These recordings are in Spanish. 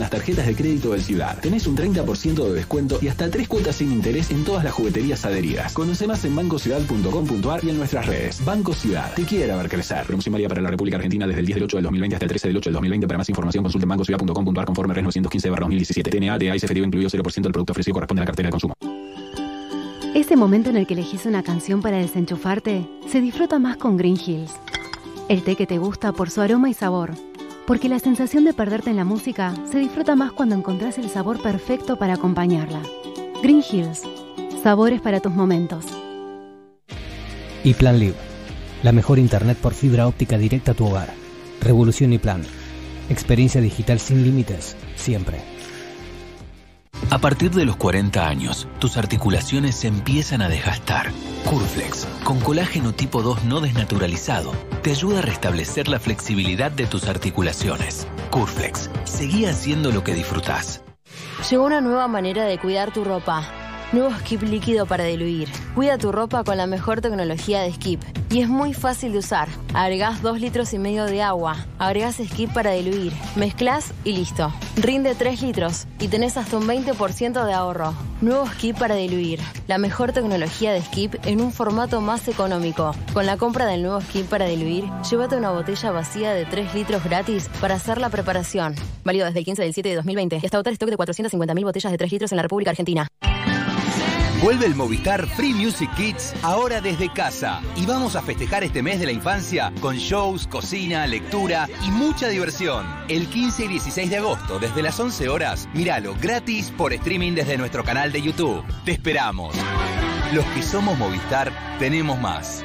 las tarjetas de crédito del Ciudad. Tenés un 30% de descuento y hasta tres cuotas sin interés en todas las jugueterías adheridas. Conoce más en bancociudad.com.ar y en nuestras redes. Banco Ciudad, te quiere ver crecer. Promoción válida para la República Argentina desde el 10 del 8 del 2020 hasta el 13 del 8 del 2020. Para más información consulte bancociudad.com.ar conforme RES 915-2017. TNA, de AIS efectivo incluido 0% del producto ofrecido corresponde a la cartera de consumo. Ese momento en el que elegís una canción para desenchufarte se disfruta más con Green Hills. El té que te gusta por su aroma y sabor. Porque la sensación de perderte en la música se disfruta más cuando encontrás el sabor perfecto para acompañarla. Green Hills. Sabores para tus momentos. Y Plan Live. La mejor internet por fibra óptica directa a tu hogar. Revolución y Plan. Experiencia digital sin límites, siempre. A partir de los 40 años, tus articulaciones se empiezan a desgastar. Curflex, con colágeno tipo 2 no desnaturalizado, te ayuda a restablecer la flexibilidad de tus articulaciones. Curflex, seguí haciendo lo que disfrutás. Llegó una nueva manera de cuidar tu ropa. Nuevo Skip líquido para diluir. Cuida tu ropa con la mejor tecnología de Skip. Y es muy fácil de usar. Agregás 2 litros y medio de agua. Agregás Skip para diluir. Mezclas y listo. Rinde 3 litros y tenés hasta un 20% de ahorro. Nuevo Skip para diluir. La mejor tecnología de Skip en un formato más económico. Con la compra del nuevo Skip para diluir, llévate una botella vacía de 3 litros gratis para hacer la preparación. Válido desde el 15 del 7 de 2020 y hasta agotar stock de 450.000 botellas de 3 litros en la República Argentina. Vuelve el Movistar Free Music Kids ahora desde casa. Y vamos a festejar este mes de la infancia con shows, cocina, lectura y mucha diversión. El 15 y 16 de agosto, desde las 11 horas, míralo gratis por streaming desde nuestro canal de YouTube. Te esperamos. Los que somos Movistar, tenemos más.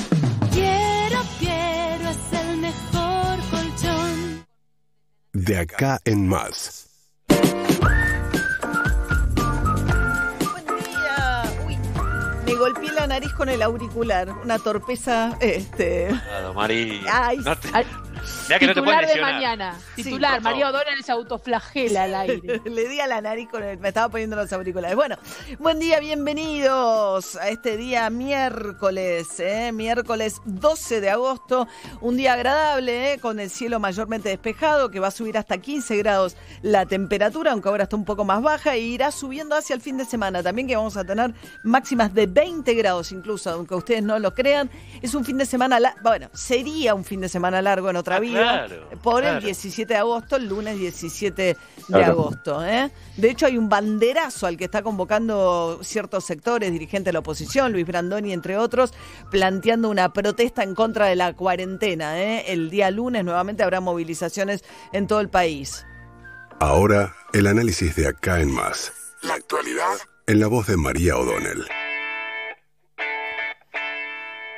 De acá en más. Uy, me golpeé la nariz con el auricular. Una torpeza, este. Claro, Mari. Ay, No te- Ay, Mirá que no te puedes Titular de lesionar. mañana. Sí, Titular, por favor. María O'Donnell se autoflagela al aire. Le di a la nariz con el. Me estaba poniendo los auriculares. Bueno, buen día, bienvenidos a este día miércoles, ¿eh? miércoles 12 de agosto. Un día agradable, ¿eh? con el cielo mayormente despejado, que va a subir hasta 15 grados la temperatura, aunque ahora está un poco más baja, e irá subiendo hacia el fin de semana también, que vamos a tener máximas de 20 grados incluso, aunque ustedes no lo crean. Es un fin de semana, la- bueno, sería un fin de semana largo en otra Ah, vida, claro, por el claro. 17 de agosto, el lunes 17 de Claro. agosto. ¿eh? De hecho, hay un banderazo al que está convocando ciertos sectores, dirigentes de la oposición, Luis Brandoni, entre otros, planteando una protesta en contra de la cuarentena. ¿eh? El día lunes nuevamente habrá movilizaciones en todo el país. Ahora, el análisis de acá en más. La actualidad en la voz de María O'Donnell.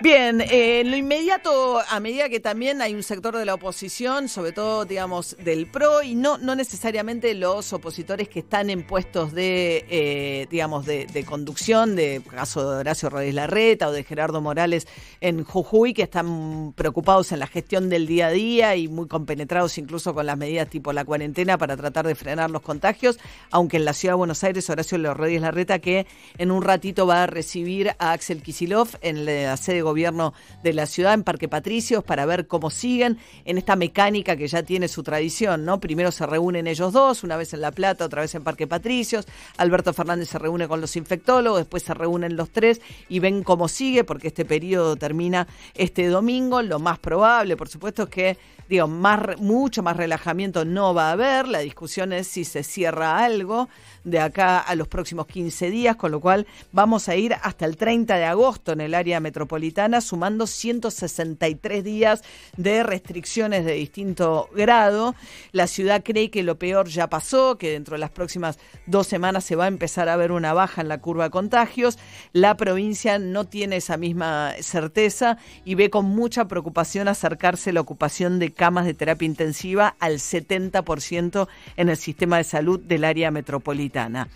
Bien, en lo inmediato, a medida que también hay un sector de la oposición, sobre todo, digamos, del PRO, y no, no necesariamente los opositores que están en puestos de, eh, digamos, de, conducción, de caso de Horacio Rodríguez Larreta o de Gerardo Morales en Jujuy, que están preocupados en la gestión del día a día y muy compenetrados incluso con las medidas tipo la cuarentena para tratar de frenar los contagios, aunque en la ciudad de Buenos Aires, Horacio Rodríguez Larreta, que en un ratito va a recibir a Axel Kisilov en la sede de gobierno de la ciudad, en Parque Patricios, para ver cómo siguen en esta mecánica que ya tiene su tradición, ¿no? Primero se reúnen ellos dos, una vez en La Plata, otra vez en Parque Patricios, Alberto Fernández se reúne con los infectólogos, después se reúnen los tres y ven cómo sigue, porque este periodo termina este domingo, lo más probable, por supuesto, es que digo, mucho más relajamiento no va a haber. La discusión es si se cierra algo de acá a los próximos 15 días, con lo cual vamos a ir hasta el 30 de agosto en el área metropolitana sumando 163 días de restricciones de distinto grado. La ciudad cree que lo peor ya pasó, que dentro de las próximas dos semanas se va a empezar a ver una baja en la curva de contagios. La provincia no tiene esa misma certeza y ve con mucha preocupación acercarse la ocupación de camas de terapia intensiva al 70% en el sistema de salud del área metropolitana.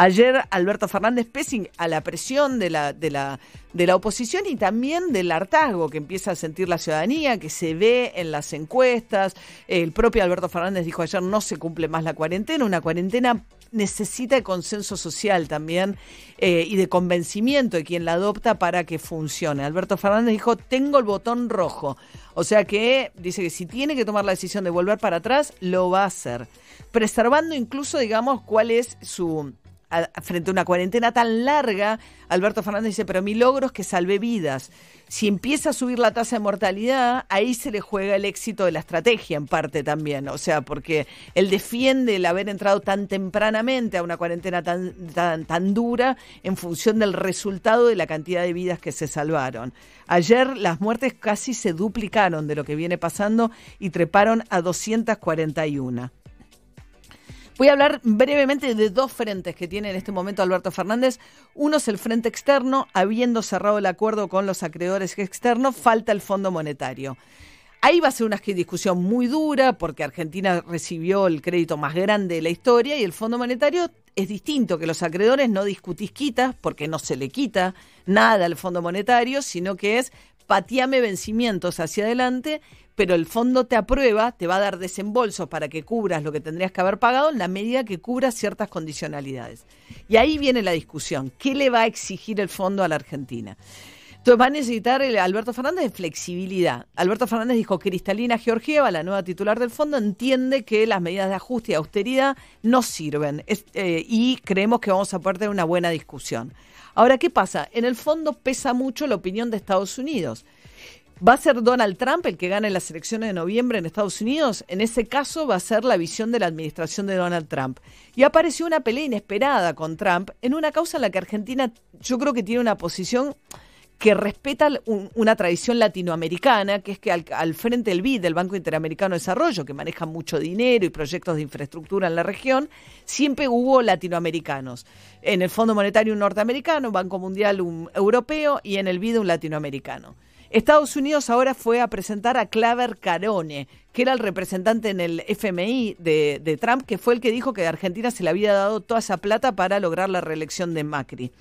Ayer Alberto Fernández, pese a la presión de la, de, la, de la oposición y también del hartazgo que empieza a sentir la ciudadanía, que se ve en las encuestas, el propio Alberto Fernández dijo ayer no se cumple más la cuarentena, una cuarentena necesita consenso social también eh, y de convencimiento de quien la adopta para que funcione. Alberto Fernández dijo, tengo el botón rojo. O sea que dice que si tiene que tomar la decisión de volver para atrás, lo va a hacer. Preservando incluso, digamos, cuál es su frente a una cuarentena tan larga, Alberto Fernández dice, pero mi logro es que salvé vidas. Si empieza a subir la tasa de mortalidad, ahí se le juega el éxito de la estrategia en parte también. O sea, porque él defiende el haber entrado tan tempranamente a una cuarentena tan, tan, dura en función del resultado de la cantidad de vidas que se salvaron. Ayer las muertes casi se duplicaron de lo que viene pasando y treparon a 241. Voy a hablar brevemente de dos frentes que tiene en este momento Alberto Fernández. Uno es el frente externo, habiendo cerrado el acuerdo con los acreedores externos, falta el Fondo Monetario. Ahí va a ser una discusión muy dura porque Argentina recibió el crédito más grande de la historia y el Fondo Monetario es distinto, que los acreedores no discutís quitas porque no se le quita nada al Fondo Monetario, sino que es pateame vencimientos hacia adelante, pero el fondo te aprueba, te va a dar desembolsos para que cubras lo que tendrías que haber pagado en la medida que cubras ciertas condicionalidades. Y ahí viene la discusión, ¿qué le va a exigir el fondo a la Argentina? Entonces va a necesitar Alberto Fernández de flexibilidad. Alberto Fernández dijo, Cristalina Georgieva, la nueva titular del fondo, entiende que las medidas de ajuste y austeridad no sirven eh, y creemos que vamos a poder tener una buena discusión. Ahora, ¿qué pasa? En el fondo pesa mucho la opinión de Estados Unidos. ¿Va a ser Donald Trump el que gane las elecciones de noviembre en Estados Unidos? En ese caso va a ser la visión de la administración de Donald Trump. Y apareció una pelea inesperada con Trump en una causa en la que Argentina yo creo que tiene una posición que respeta una tradición latinoamericana, que es que al, frente del BID, del Banco Interamericano de Desarrollo, que maneja mucho dinero y proyectos de infraestructura en la región, siempre hubo latinoamericanos. En el Fondo Monetario un norteamericano, Banco Mundial un europeo y en el BID un latinoamericano. Estados Unidos ahora fue a presentar a Claver Carone, que era el representante en el FMI de, de, Trump, que fue el que dijo que a Argentina se le había dado toda esa plata para lograr la reelección de Macri.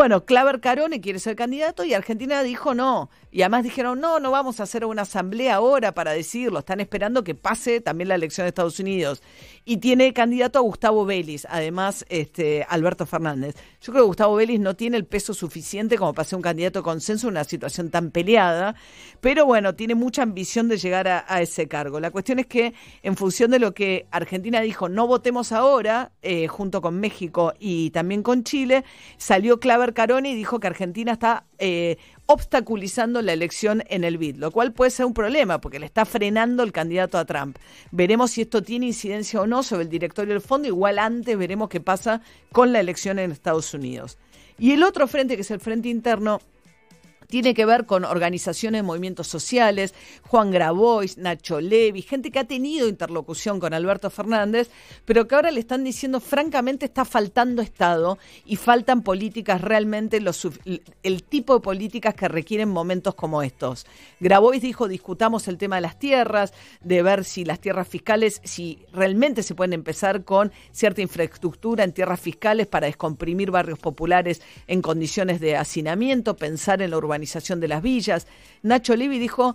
Bueno, Claver Carone quiere ser candidato y Argentina dijo no. Y además dijeron, no, no vamos a hacer una asamblea ahora para decirlo. Están esperando que pase también la elección de Estados Unidos. Y tiene candidato a Gustavo Vélez, además este, Alberto Fernández. Yo creo que Gustavo Vélez no tiene el peso suficiente como para ser un candidato de consenso en una situación tan peleada. Pero bueno, tiene mucha ambición de llegar a, ese cargo. La cuestión es que en función de lo que Argentina dijo, no votemos ahora, eh, junto con México y también con Chile, salió Claver Carone y dijo que Argentina está eh, obstaculizando la elección en el BID, lo cual puede ser un problema porque le está frenando el candidato a Trump. Veremos si esto tiene incidencia o no sobre el directorio del fondo, igual antes veremos qué pasa con la elección en Estados Unidos. Y el otro frente, que es el frente interno, tiene que ver con organizaciones de movimientos sociales, Juan Grabois, Nacho Levi, gente que ha tenido interlocución con Alberto Fernández, pero que ahora le están diciendo francamente está faltando Estado y faltan políticas realmente, el tipo de políticas que requieren momentos como estos. Grabois dijo, discutamos el tema de las tierras, de ver si las tierras fiscales, si realmente se pueden empezar con cierta infraestructura en tierras fiscales para descomprimir barrios populares en condiciones de hacinamiento, pensar en la urbanización de las villas. Nacho Levi dijo,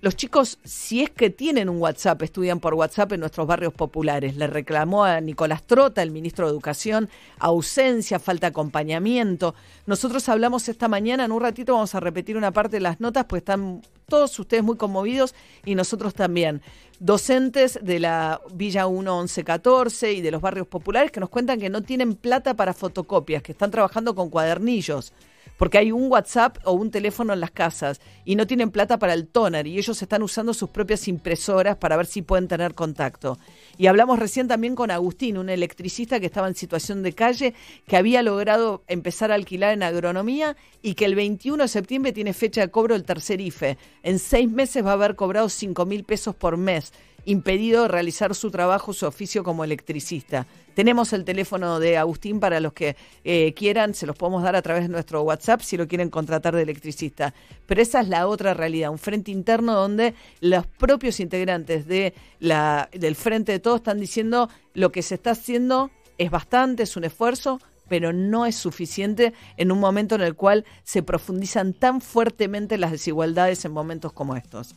los chicos, si es que tienen un WhatsApp, estudian por WhatsApp en nuestros barrios populares. Le reclamó a Nicolás Trota, el ministro de Educación, ausencia, falta de acompañamiento. Nosotros hablamos esta mañana, en un ratito vamos a repetir una parte de las notas, pues están todos ustedes muy conmovidos y nosotros también. Docentes de la Villa 1 11 14 y de los barrios populares que nos cuentan que no tienen plata para fotocopias, que están trabajando con cuadernillos porque hay un WhatsApp o un teléfono en las casas y no tienen plata para el toner y ellos están usando sus propias impresoras para ver si pueden tener contacto. Y hablamos recién también con Agustín, un electricista que estaba en situación de calle, que había logrado empezar a alquilar en agronomía y que el 21 de septiembre tiene fecha de cobro el tercer IFE. En seis meses va a haber cobrado 5 mil pesos por mes, impedido realizar su trabajo, su oficio como electricista. Tenemos el teléfono de Agustín para los que eh, quieran, se los podemos dar a través de nuestro WhatsApp si lo quieren contratar de electricista. Pero esa es la otra realidad, un frente interno donde los propios integrantes de la, del Frente de Todos están diciendo lo que se está haciendo es bastante, es un esfuerzo, pero no es suficiente en un momento en el cual se profundizan tan fuertemente las desigualdades en momentos como estos.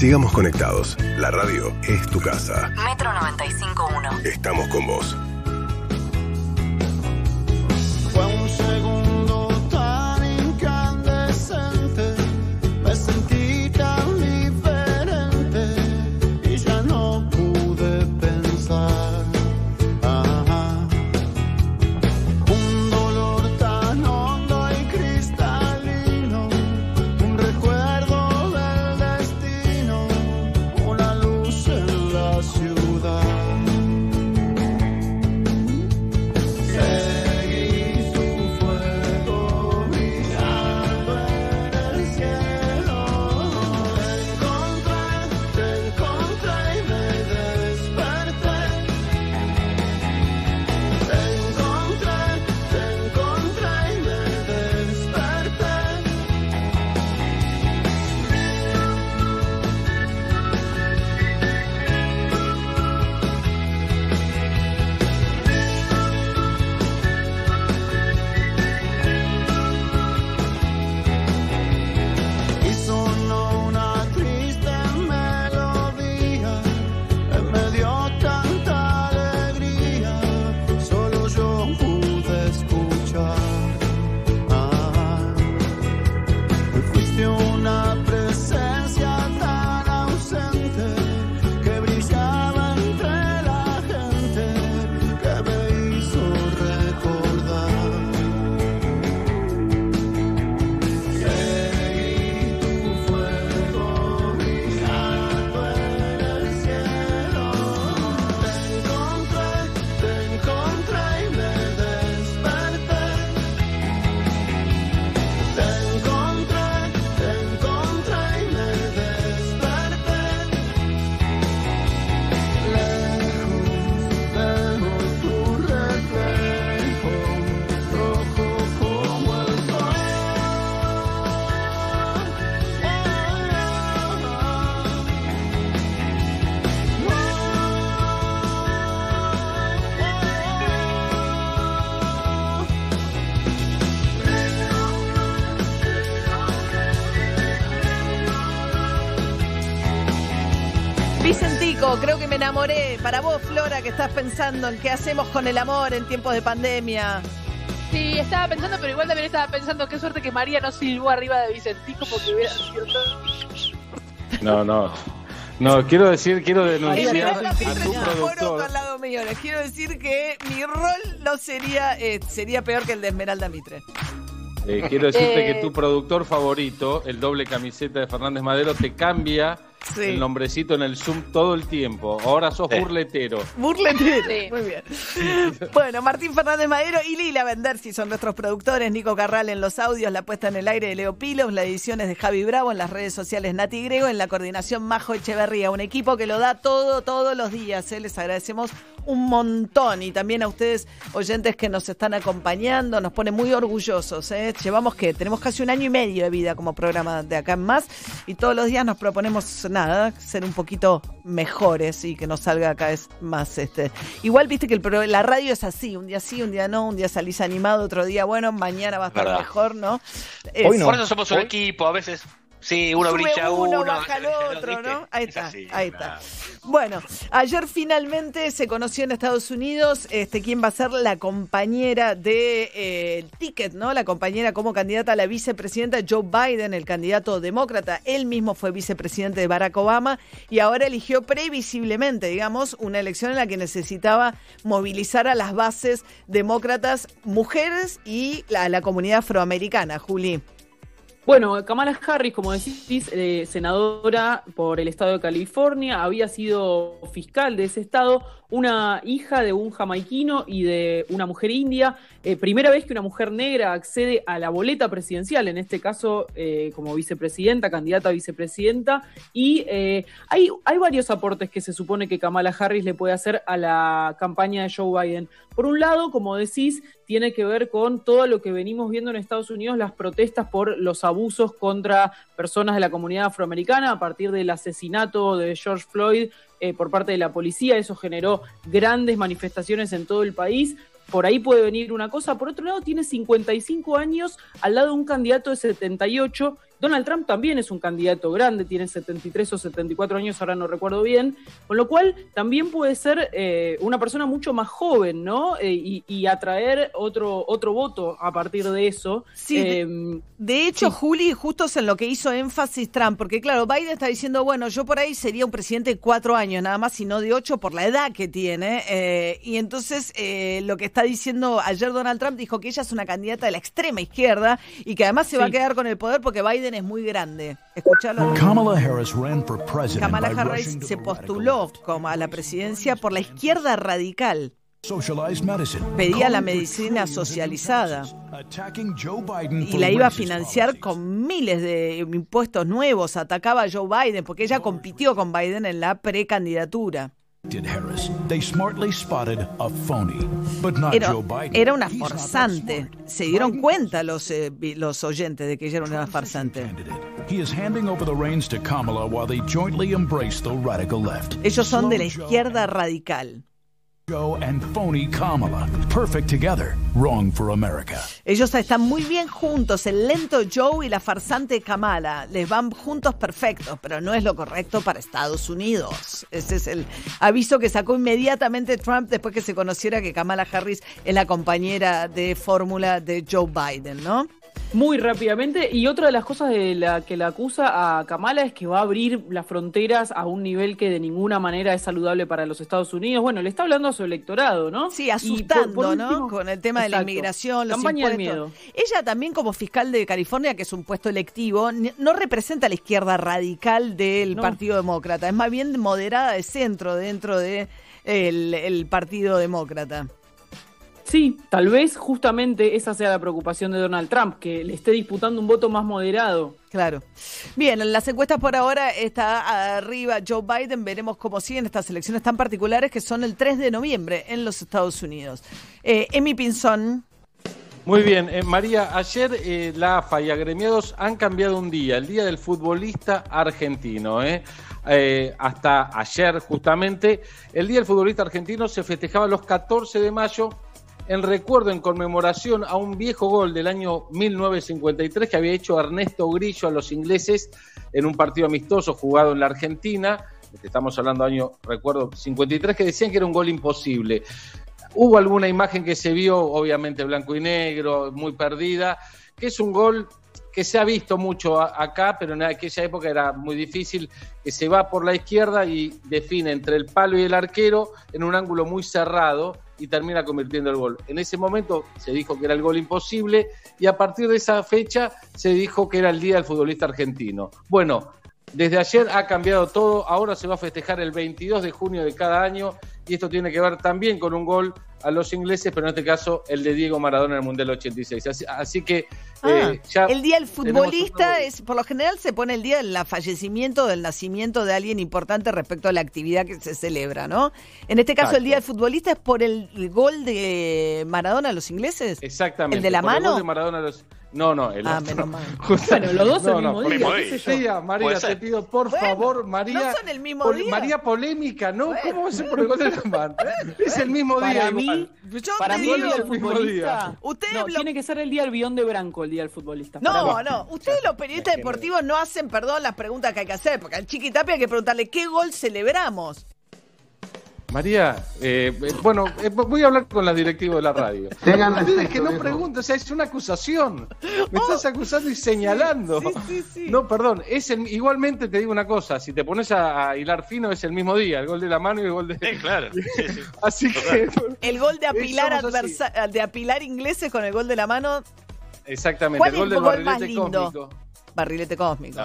Sigamos conectados. La radio es tu casa. Metro 95.1. Estamos con vos. Enamoré. Para vos, Flora, que estás pensando en qué hacemos con el amor en tiempos de pandemia. Sí, estaba pensando, pero igual también estaba pensando qué suerte que María no silbó arriba de Vicentico porque hubiera sido todo- No, no. No, quiero decir, quiero denunciar Esmeralda a Mitre tu productor. al lado mío. Les quiero decir que mi rol no sería, eh, sería peor que el de Esmeralda Mitre. Eh, quiero decirte Eh. que tu productor favorito, el doble camiseta de Fernández Madero, te cambia Sí. el nombrecito en el Zoom todo el tiempo. Ahora sos burletero. Burletero. Muy bien. Bueno, Martín Fernández Madero y Lila Vendersi son nuestros productores. Nico Carral en los audios, la puesta en el aire de Leo Pilos, la edición es de Javi Bravo, en las redes sociales Nati Grego, en la coordinación Majo Echeverría. Un equipo que lo da todo, todos los días. ¿eh? Les agradecemos un montón y también a ustedes, oyentes que nos están acompañando, nos pone muy orgullosos. ¿eh? Llevamos que tenemos casi un año y medio de vida como programa de acá en más y todos los días nos proponemos nada, ser un poquito mejores y que nos salga cada vez más este. Igual viste que el pro- la radio es así, un día sí, un día no, un día salís animado, otro día bueno, mañana va a estar Verdad. mejor, ¿no? Por Es- eso somos un equipo, a veces Sí, uno Sube brilla uno, uno, baja el otro, ¿viste? ¿no? Ahí Es está, así, ahí claro. está. Bueno, ayer finalmente se conoció en Estados Unidos este, quién va a ser la compañera de eh, Ticket, ¿no? La compañera como candidata a la vicepresidenta Joe Biden, el candidato demócrata. Él mismo fue vicepresidente de Barack Obama y ahora eligió previsiblemente, digamos, una elección en la que necesitaba movilizar a las bases demócratas, mujeres y la, la comunidad afroamericana, Juli. Bueno, Kamala Harris, como decís, eh, senadora por el estado de California, había sido fiscal de ese estado, una hija de un jamaiquino y de una mujer india. Eh, primera vez que una mujer negra accede a la boleta presidencial, en este caso eh, como vicepresidenta, candidata a vicepresidenta. Y eh, hay, hay varios aportes que se supone que Kamala Harris le puede hacer a la campaña de Joe Biden. Por un lado, como decís, tiene que ver con todo lo que venimos viendo en Estados Unidos, las protestas por los abusos contra personas de la comunidad afroamericana a partir del asesinato de George Floyd eh, por parte de la policía. Eso generó grandes manifestaciones en todo el país. Por ahí puede venir una cosa. Por otro lado, tiene 55 años al lado de un candidato de 78. Donald Trump también es un candidato grande, tiene 73 o 74 años, ahora no recuerdo bien, con lo cual también puede ser eh, una persona mucho más joven, ¿no? Eh, y, y atraer otro, otro voto a partir de eso. Sí, de- Eh, De hecho, sí. Juli, justo es en lo que hizo énfasis Trump, porque claro, Biden está diciendo, bueno, yo por ahí sería un presidente de cuatro años nada más, y no de ocho por la edad que tiene. eh, y entonces eh, lo que está diciendo ayer Donald Trump dijo que ella es una candidata de la extrema izquierda y que además se va a quedar con el poder porque Biden es muy grande. Escuchalo. Kamala Harris ran for president Kamala Harris se postuló como a la presidencia por la izquierda radical. Pedía la medicina socializada. y la iba a financiar con miles de impuestos nuevos. Atacaba a Joe Biden porque ella compitió con Biden en la precandidatura. Did Harris. They smartly spotted a phony, but not Era, Joe Biden. era una farsante. Se dieron cuenta los, eh, los oyentes de que ella era una farsante. He is handing over the reins to Kamala while they jointly embrace the radical left. Ellos son de la izquierda radical. Joe and phony Kamala. Perfect together. Wrong for America. Ellos están muy bien juntos, el lento Joe y la farsante Kamala. Les van juntos perfectos, pero no es lo correcto para Estados Unidos. Ese es el aviso que sacó inmediatamente Trump después que se conociera que Kamala Harris es la compañera de fórmula de Joe Biden, ¿no? Muy rápidamente, y otra de las cosas de la que la acusa a Kamala es que va a abrir las fronteras a un nivel que de ninguna manera es saludable para los Estados Unidos. Bueno, le está hablando a su electorado, ¿no? Sí, asustando, por- por ¿no? Con el tema de la inmigración, los Campaña del impuestos. miedo. Ella también como fiscal de California, que es un puesto electivo, no representa a la izquierda radical del No. Partido Demócrata, es más bien moderada de centro dentro de el, el Partido Demócrata. Sí, tal vez justamente esa sea la preocupación de Donald Trump, que le esté disputando un voto más moderado. Claro. Bien, en las encuestas por ahora está arriba Joe Biden. Veremos cómo siguen estas elecciones tan particulares que son el 3 de noviembre en los Estados Unidos. Eh, Emi Pinzón. Muy bien, eh, María, ayer eh, la AFA y agremiados han cambiado un día, el día del futbolista argentino. ¿eh? Eh, hasta ayer, justamente, el día del futbolista argentino se festejaba los 14 de mayo en recuerdo, en conmemoración a un viejo gol del año 1953 que había hecho Ernesto Grillo a los ingleses en un partido amistoso jugado en la Argentina. Estamos hablando año, recuerdo, 53, que decían que era un gol imposible. Hubo alguna imagen que se vio, obviamente blanco y negro, muy perdida, que es un gol que se ha visto mucho acá, pero en aquella época era muy difícil, que se va por la izquierda y define entre el palo y el arquero en un ángulo muy cerrado y termina convirtiendo el gol. En ese momento se dijo que era el gol imposible y a partir de esa fecha se dijo que era el Día del Futbolista Argentino. Bueno, desde ayer ha cambiado todo, ahora se va a festejar el 22 de junio de cada año y esto tiene que ver también con un gol a los ingleses, pero en este caso el de Diego Maradona en el Mundial 86. Así, así que Ah, eh, ya el día del futbolista es, por lo general se pone el día del fallecimiento, del nacimiento de alguien importante respecto a la actividad que se celebra, ¿no? En este caso el día del futbolista es por el, el gol de Maradona a los ingleses. Exactamente. ¿El de la por el mano? gol de Maradona a los- No, no, el Ah, otro. menos mal. Justo- Bueno, los dos el No, no, mismo día, por- qué sé yo. María, te pido, por Bueno, favor, María. no son el mismo pol- día. María polémica, ¿no? ¿Cómo va a ser por el? Es el mismo Para día. mí, igual. Yo Para mí el día del futbolista. Ustedes no, lo- tiene que ser el día del bidón de Branco, el día del futbolista. No, no, ustedes los periodistas deportivos no hacen, perdón, las preguntas que hay que hacer, porque al Chiqui Tapia hay que preguntarle qué gol celebramos. María, eh, eh, bueno, eh, voy a hablar con la directiva de la radio. Tengan respeto, que no viejo. pregunten, o sea, es una acusación. Me estás acusando y señalando. No, perdón, es el, igualmente te digo una cosa, si te pones a, a hilar fino es el mismo día, el gol de la mano y el gol de... Sí, claro. Sí, sí. Así que... El gol de apilar adversa- de apilar ingleses con el gol de la mano, Exactamente, ¿Cuál el es gol el del gol más barrilete lindo? cósmico. barrilete cósmico.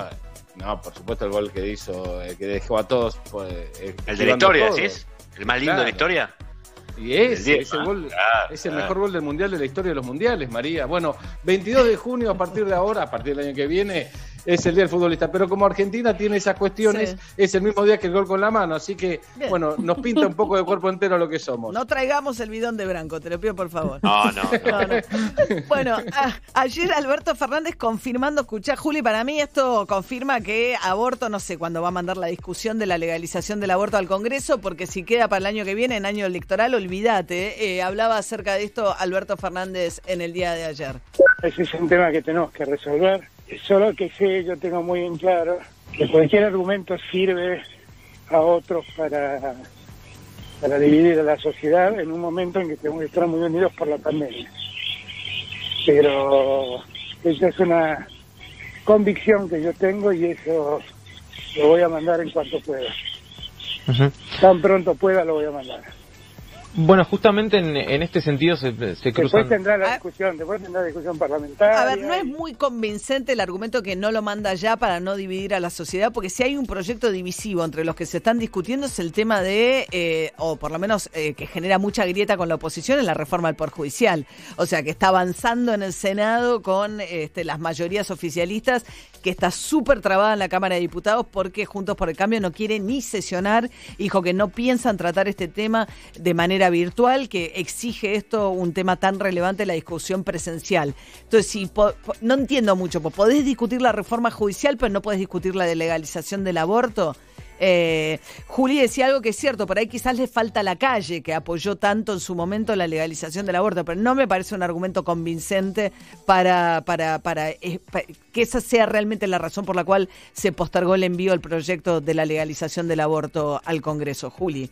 No, no, por supuesto el gol que hizo, eh, que dejó a todos... pues, eh, El de la historia, todo. ¿decís? ¿El más lindo de la historia? Y El diez, ese ah, gol claro, es el mejor gol del mundial de la historia de los mundiales, María. Bueno, 22 de junio a partir de ahora, a partir del año que viene, es el día del futbolista. Pero como Argentina tiene esas cuestiones, Sí. es el mismo día que el gol con la mano. Así que, Bien. bueno, nos pinta un poco de cuerpo entero lo que somos. No traigamos el bidón de Branco, te lo pido por favor. No, no, no. No, no. Bueno, a- ayer Alberto Fernández confirmando, escuchá, Juli, para mí esto confirma que aborto, no sé cuándo va a mandar la discusión de la legalización del aborto al Congreso, porque si queda para el año que viene, en año electoral, olvídate. eh, hablaba acerca de esto Alberto Fernández en el día de ayer. Ese es un tema que tenemos que resolver. Solo que sé, yo tengo muy en claro que cualquier argumento sirve a otros para, para dividir a la sociedad en un momento en que tenemos que estar muy unidos por la pandemia. Pero esa es una convicción que yo tengo y eso lo voy a mandar en cuanto pueda. Tan pronto pueda lo voy a mandar. Bueno, justamente en, en este sentido se, se Después tendrá la discusión, después tendrá la discusión parlamentaria. A ver, no es muy convincente el argumento que no lo manda ya para no dividir a la sociedad, porque si hay un proyecto divisivo entre los que se están discutiendo es el tema de, eh, o por lo menos eh, que genera mucha grieta con la oposición, en la reforma del Poder Judicial. O sea, que está avanzando en el Senado con este, las mayorías oficialistas, que está súper trabada en la Cámara de Diputados porque Juntos por el Cambio no quiere ni sesionar, dijo que no piensan tratar este tema de manera virtual, que exige esto un tema tan relevante la discusión presencial. Entonces, si no entiendo mucho, podés discutir la reforma judicial, pero no podés discutir la de legalización del aborto. Eh, Juli decía algo que es cierto, por ahí quizás le falta la calle, que apoyó tanto en su momento la legalización del aborto, pero no me parece un argumento convincente para, para, para, eh, pa- que esa sea realmente la razón por la cual se postergó el envío del proyecto de la legalización del aborto al Congreso. Juli.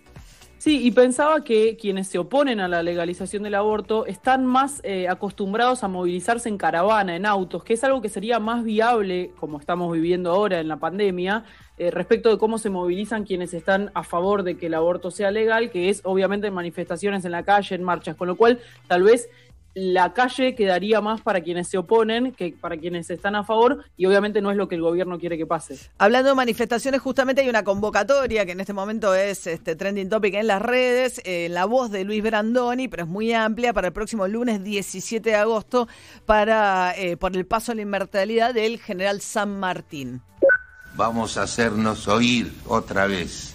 Sí, y pensaba que quienes se oponen a la legalización del aborto están más eh, acostumbrados a movilizarse en caravana, en autos, que es algo que sería más viable, como estamos viviendo ahora en la pandemia, eh, respecto de cómo se movilizan quienes están a favor de que el aborto sea legal, que es obviamente en manifestaciones en la calle, en marchas, con lo cual tal vez la calle quedaría más para quienes se oponen que para quienes están a favor, y obviamente no es lo que el gobierno quiere que pase. Hablando de manifestaciones, justamente hay una convocatoria que en este momento es este trending topic en las redes, eh, la voz de Luis Brandoni, pero es muy amplia para el próximo lunes 17 de agosto para eh, por el paso a la inmortalidad del general San Martín. Vamos a hacernos oír otra vez,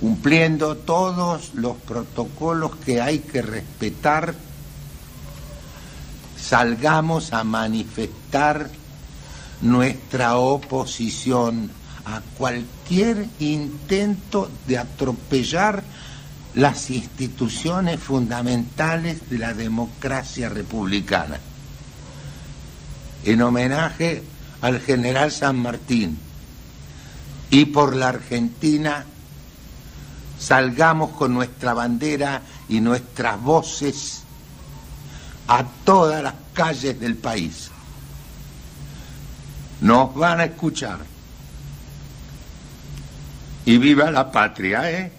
cumpliendo todos los protocolos que hay que respetar. Salgamos a manifestar nuestra oposición a cualquier intento de atropellar las instituciones fundamentales de la democracia republicana. En homenaje al general San Martín y por la Argentina, salgamos con nuestra bandera y nuestras voces a todas las calles del país. Nos van a escuchar. Y viva la patria, ¿eh?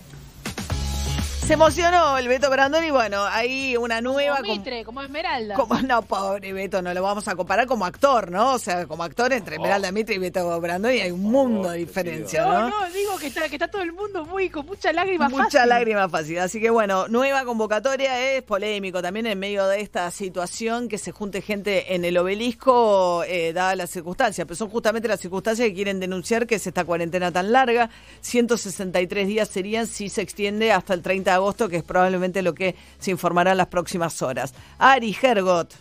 Se emocionó el Beto Brandoni, bueno, hay una nueva... Como Mitre, como Esmeralda. Como, no, pobre Beto, no lo vamos a comparar como actor, ¿no? O sea, como actor entre Esmeralda Mitre y Beto Brandoni hay un mundo de diferencia, No, ¿no? no, digo que está, que está todo el mundo muy con mucha lágrima Mucha fácil. lágrima fácil. Así que bueno, nueva convocatoria es polémico también en medio de esta situación que se junte gente en el obelisco, eh, dadas las circunstancias. Pero son justamente las circunstancias que quieren denunciar que es esta cuarentena tan larga. 163 días serían si se extiende hasta el 30 de agosto, que es probablemente lo que se informará en las próximas horas. Ari Hergot.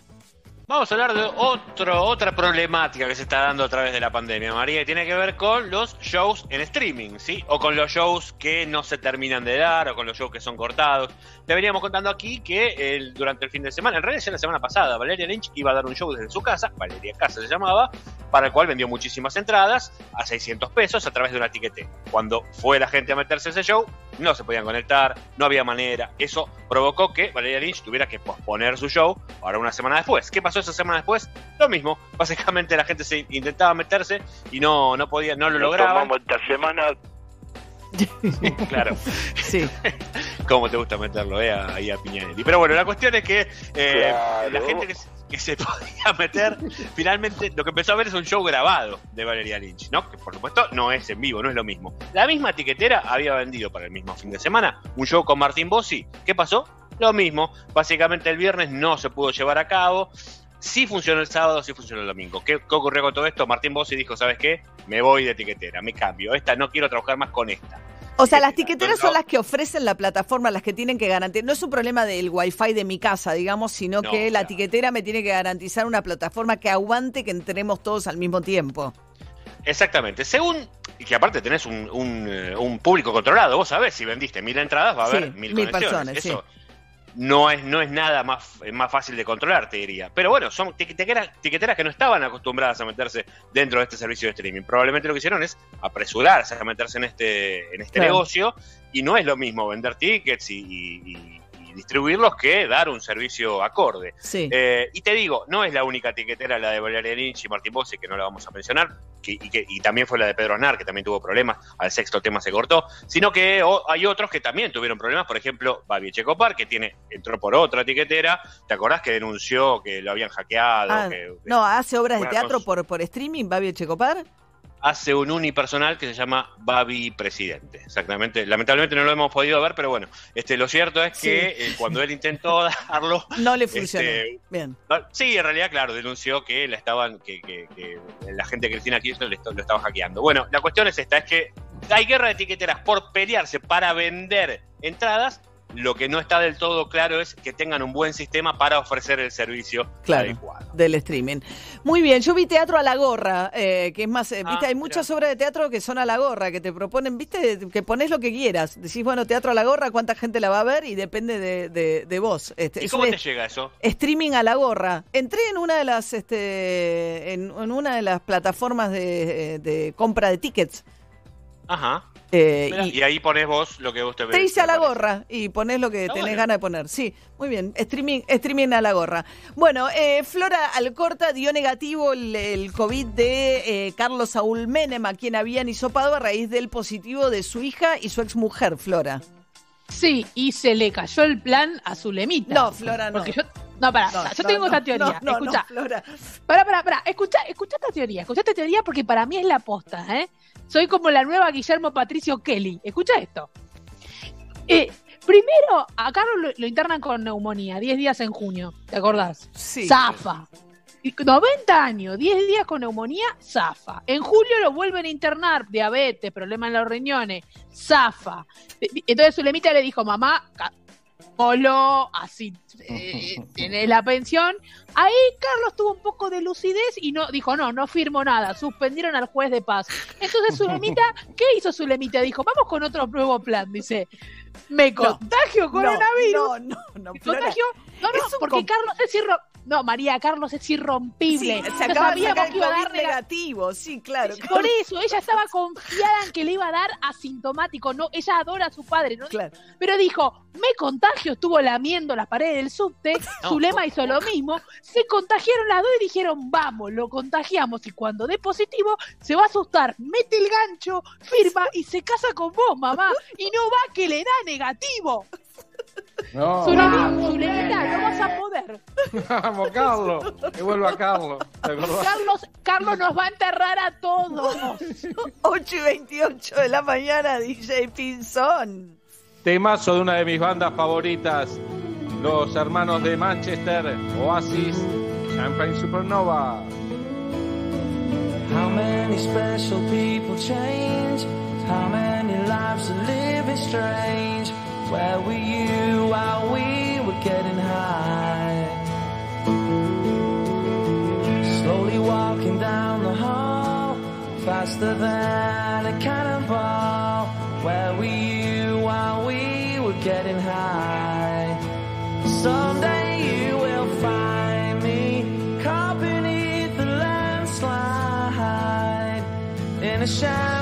Vamos a hablar de otro, otra problemática que se está dando a través de la pandemia, María, y tiene que ver con los shows en streaming, ¿sí? O con los shows que no se terminan de dar, o con los shows que son cortados. Te veníamos contando aquí que el- durante el fin de semana, en realidad la semana pasada, Valeria Lynch iba a dar un show desde su casa, Valeria Casa se llamaba, para el cual vendió muchísimas entradas a 600 pesos a través de una tiquete. Cuando fue la gente a meterse a ese show, no se podían conectar, no había manera. Eso provocó que Valeria Lynch tuviera que posponer su show para una semana después. ¿Qué pasó esa semana después? Lo mismo. Básicamente la gente se intentaba meterse y no, no podía, no lo Nos lograba. tomamos esta semana Claro. Sí. Cómo te gusta meterlo, eh, ahí a Piñanelli. Pero bueno, la cuestión es que eh, Claro. la gente que, se- que se podía meter, finalmente lo que empezó a ver es un show grabado de Valeria Lynch, ¿no? Que por supuesto no es en vivo, no es lo mismo. La misma tiquetera había vendido para el mismo fin de semana un show con Martín Bossi. ¿Qué pasó? Lo mismo. Básicamente el viernes no se pudo llevar a cabo. Sí funcionó el sábado, sí funcionó el domingo. ¿Qué, qué ocurrió con todo esto? Martín Bossi dijo, ¿sabes qué? Me voy de tiquetera, me cambio. Esta no quiero trabajar más con esta. O sea, las tiqueteras son las que ofrecen la plataforma, las que tienen que garantizar. No es un problema del wifi de mi casa, digamos, sino No, que la tiquetera me tiene que garantizar una plataforma que aguante que entremos todos al mismo tiempo. Exactamente. Según, y que aparte tenés un, un, eh, un público controlado, vos sabés, si vendiste mil entradas va a Sí, haber mil, mil conexiones. personas, Eso no es, no es nada más, es más fácil de controlar, te diría. Pero bueno, son tiqueteras, tiqueteras que no estaban acostumbradas a meterse dentro de este servicio de streaming. Probablemente lo que hicieron es apresurarse a meterse en este, en este Claro. negocio y no es lo mismo vender tickets y- y- y distribuirlos que dar un servicio acorde. Sí. Eh, y te digo, no es la única tiquetera la de Valeria Lynch y Martín Bossi, que no la vamos a mencionar, que- y, que, y también fue la de Pedro Aznar, que también tuvo problemas, al sexto tema se cortó, sino que o- hay otros que también tuvieron problemas, por ejemplo, Babi Checopar, que tiene, entró por otra tiquetera, ¿te acordás que denunció que lo habían hackeado? Ah, que no, hace obras de teatro por, por streaming, Babi Checopar. Hace un unipersonal que se llama Babi Presidente. Exactamente. Lamentablemente no lo hemos podido ver, pero bueno, este, lo cierto es que Sí. eh, cuando él intentó darlo, No le este, funcionó. Bien. Ah, Sí, en realidad, claro, denunció que la estaban, que, que- que la gente de Cristina Kirchner lo estaba hackeando. Bueno, la cuestión es esta, es que hay guerra de etiqueteras por pelearse para vender entradas. Lo que no está del todo claro es que tengan un buen sistema para ofrecer el servicio Claro, adecuado. del streaming. Muy bien, yo vi teatro a la gorra, eh, que es más, eh, viste, Ah, hay muchas obras de teatro que son a la gorra, que te proponen, viste, que pones lo que quieras. Decís, bueno, teatro a la gorra, cuánta gente la va a ver y depende de, de- de vos. Este, ¿Y cómo te llega eso? Streaming a la gorra. Entré en una de las, este, en, en una de las plataformas de, de compra de tickets. Ajá. Eh, y y, ahí pones vos lo que vos te te hice a la parece. gorra y pones lo que Está tenés bueno. ganas de poner. Sí, muy bien. Streaming, streaming a la gorra. Bueno, eh, Flora Alcorta dio negativo el, el COVID de eh, Carlos Saúl Menem, a quien habían hisopado a raíz del positivo de su hija y su exmujer, Flora. Sí, y se le cayó el plan a Zulemita. No, Flora, no. Porque yo, no, pará, No, yo no, tengo no, esta teoría. no, no, escucha. no, Flora. Pará, pará, pará. Escucha, escucha esta teoría. Escucha esta teoría porque para mí es la posta, ¿eh? Soy como la nueva Guillermo Patricio Kelly. Escucha esto. Eh, primero, a Carlos lo, lo internan con neumonía, 10 días en junio. ¿Te acordás? Sí. Zafa. Y 90 años, 10 días con neumonía, zafa. En julio lo vuelven a internar, diabetes, problema en los riñones, zafa. Entonces Zulemita le dijo, mamá, Molo, así eh, tenés la pensión. Ahí Carlos tuvo un poco de lucidez y no dijo, no, no firmo nada, suspendieron al juez de paz. Entonces Zulemita, ¿qué hizo Zulemita? Dijo, vamos con otro nuevo plan, dice, me contagio coronavirus. No, no, no, ¿Me contagio? No, no, porque Carlos es. No, María, Carlos es irrompible. Sí, No se acaba de sabíamos sacar el que iba a dar negativo, sí, claro. Por eso, ella estaba confiada en que le iba a dar asintomático. No, ella adora a su padre, ¿no? Pero dijo, me contagio, estuvo lamiendo las paredes del subte, Zulema hizo lo mismo, se contagiaron las dos y dijeron, vamos, lo contagiamos y cuando dé positivo se va a asustar, mete el gancho, firma y se casa con vos, mamá, y no va que le da negativo. No. Zulemita, no vas a poder. Vamos, Carlos. Que vuelva Carlos. Carlos, Carlos nos va a enterrar a todos. 8 y 28 de la mañana, DJ Pinzón. Temazo de una de mis bandas favoritas, los hermanos de Manchester, Oasis, Champagne Supernova. How many special people change? How many lives are living strange? Where were you while we were getting high? Slowly walking down the hall, faster than a cannonball. Where were you while we were getting high? Someday you will find me caught beneath the landslide in a shadow.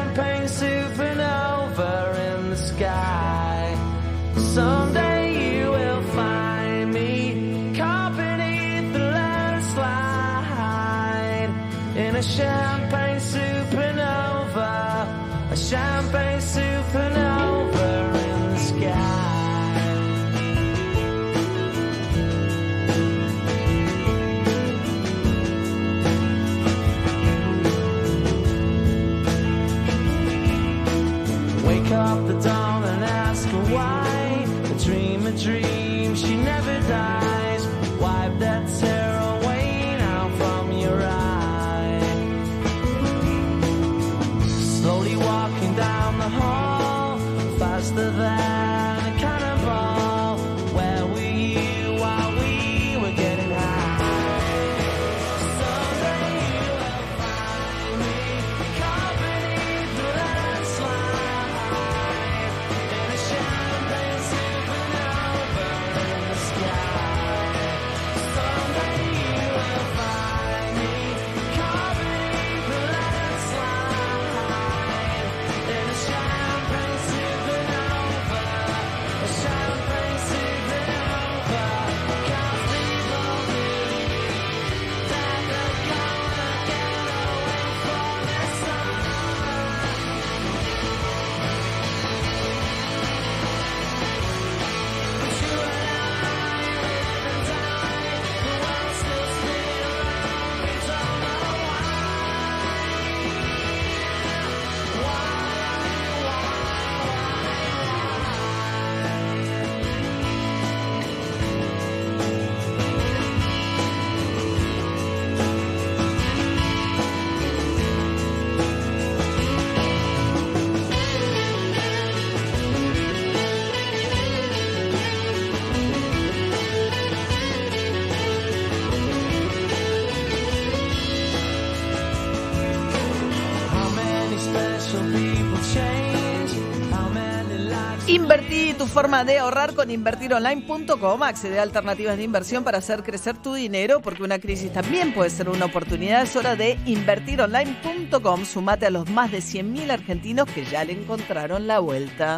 Forma de ahorrar con invertironline.com. Accede a alternativas de inversión para hacer crecer tu dinero, porque una crisis también puede ser una oportunidad. Es hora de invertironline.com. Sumate a los más de 100.000 argentinos que ya le encontraron la vuelta.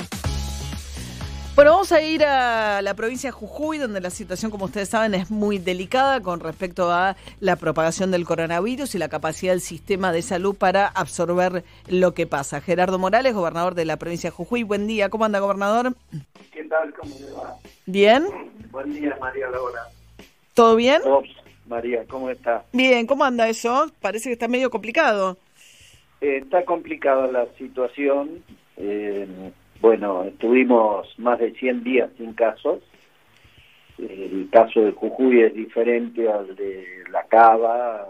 Bueno, vamos a ir a la provincia de Jujuy, donde la situación, como ustedes saben, es muy delicada con respecto a la propagación del coronavirus y la capacidad del sistema de salud para absorber lo que pasa. Gerardo Morales, gobernador de la provincia de Jujuy. Buen día. ¿Cómo anda, gobernador? ¿Qué tal? ¿Cómo le va? ¿Bien? Buen día, María Laura. ¿Todo bien? Ops, María, ¿cómo está? Bien, ¿cómo anda eso? Parece que está medio complicado. Eh, está complicada la situación. Eh, bueno, estuvimos más de 100 días sin casos. El caso de Jujuy es diferente al de La Cava,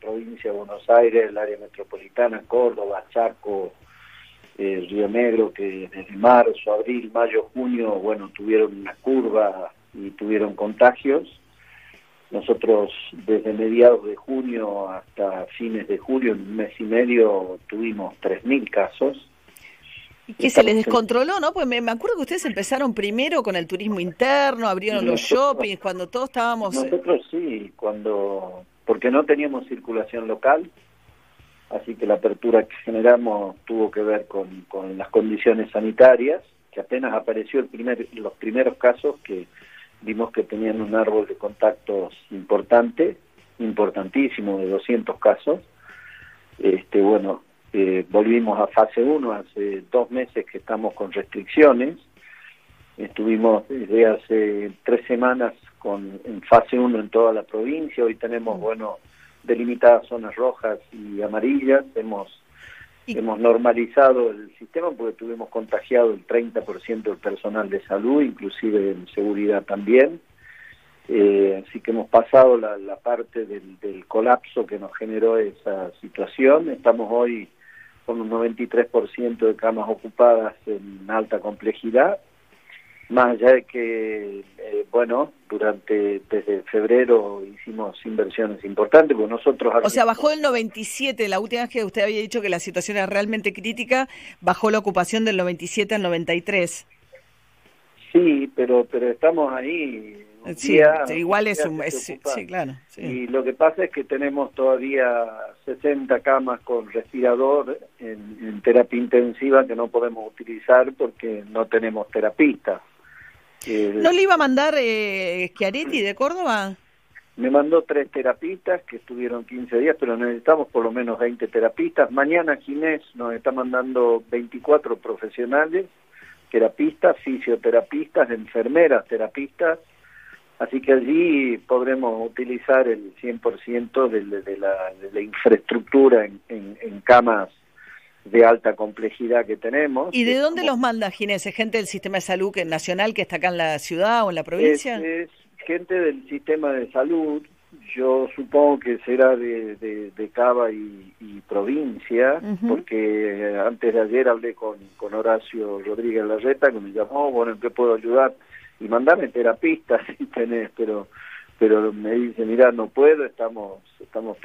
provincia de Buenos Aires, el área metropolitana, Córdoba, Chaco, eh, Río Negro, que desde marzo, abril, mayo, junio, bueno, tuvieron una curva y tuvieron contagios. Nosotros desde mediados de junio hasta fines de julio, en un mes y medio, tuvimos 3.000 casos. Y que se les descontroló, ¿no? Pues me, me acuerdo que ustedes empezaron primero con el turismo interno, abrieron los shoppings, cuando todos estábamos... eh, Nosotros sí, cuando porque no teníamos circulación local, así que la apertura que generamos tuvo que ver con, con las condiciones sanitarias, que apenas apareció el primer, los primeros casos que vimos que tenían un árbol de contactos importante, importantísimo, de 200 casos. Este, bueno, eh, volvimos a fase 1 hace dos meses que estamos con restricciones. Estuvimos desde hace tres semanas con en fase 1 en toda la provincia. Hoy tenemos, bueno, delimitadas zonas rojas y amarillas. Hemos hemos normalizado el sistema porque tuvimos contagiado el 30% del personal de salud, inclusive en seguridad también. Eh, así que hemos pasado la, la parte del, del colapso que nos generó esa situación. Estamos hoy con un 93% de camas ocupadas en alta complejidad Más allá de que, eh, bueno, durante desde febrero hicimos inversiones importantes, porque nosotros... O sea, bajó del 97, la última vez que usted había dicho que la situación era realmente crítica, bajó la ocupación del 97 al 93. Sí, pero pero estamos ahí. Sí, día- igual es un... es- sí, claro. sí. Y lo que pasa es que tenemos todavía 60 camas con respirador en, en terapia intensiva que no podemos utilizar porque no tenemos terapistas. Eh, ¿No le iba a mandar eh, Schiaretti de Córdoba? Me mandó tres terapistas que estuvieron 15 días, pero necesitamos por lo menos 20 terapistas. Mañana Ginés nos está mandando 24 profesionales, terapistas, fisioterapistas, enfermeras, terapistas. Así que allí podremos utilizar el 100% de, de- de la, de la infraestructura en, en- en camas de alta complejidad que tenemos. ¿Y de dónde los manda Ginés? ¿Es gente del sistema de salud que, nacional que está acá en la ciudad o en la provincia? Es, es gente del sistema de salud, yo supongo que será de, de, de Cava y, y provincia, porque eh, antes de ayer hablé con, con Horacio Rodríguez Larreta, que me llamó, bueno, ¿en qué puedo ayudar? Y mandame terapistas si tenés, pero pero me dice, mira, no puedo, estamos estamos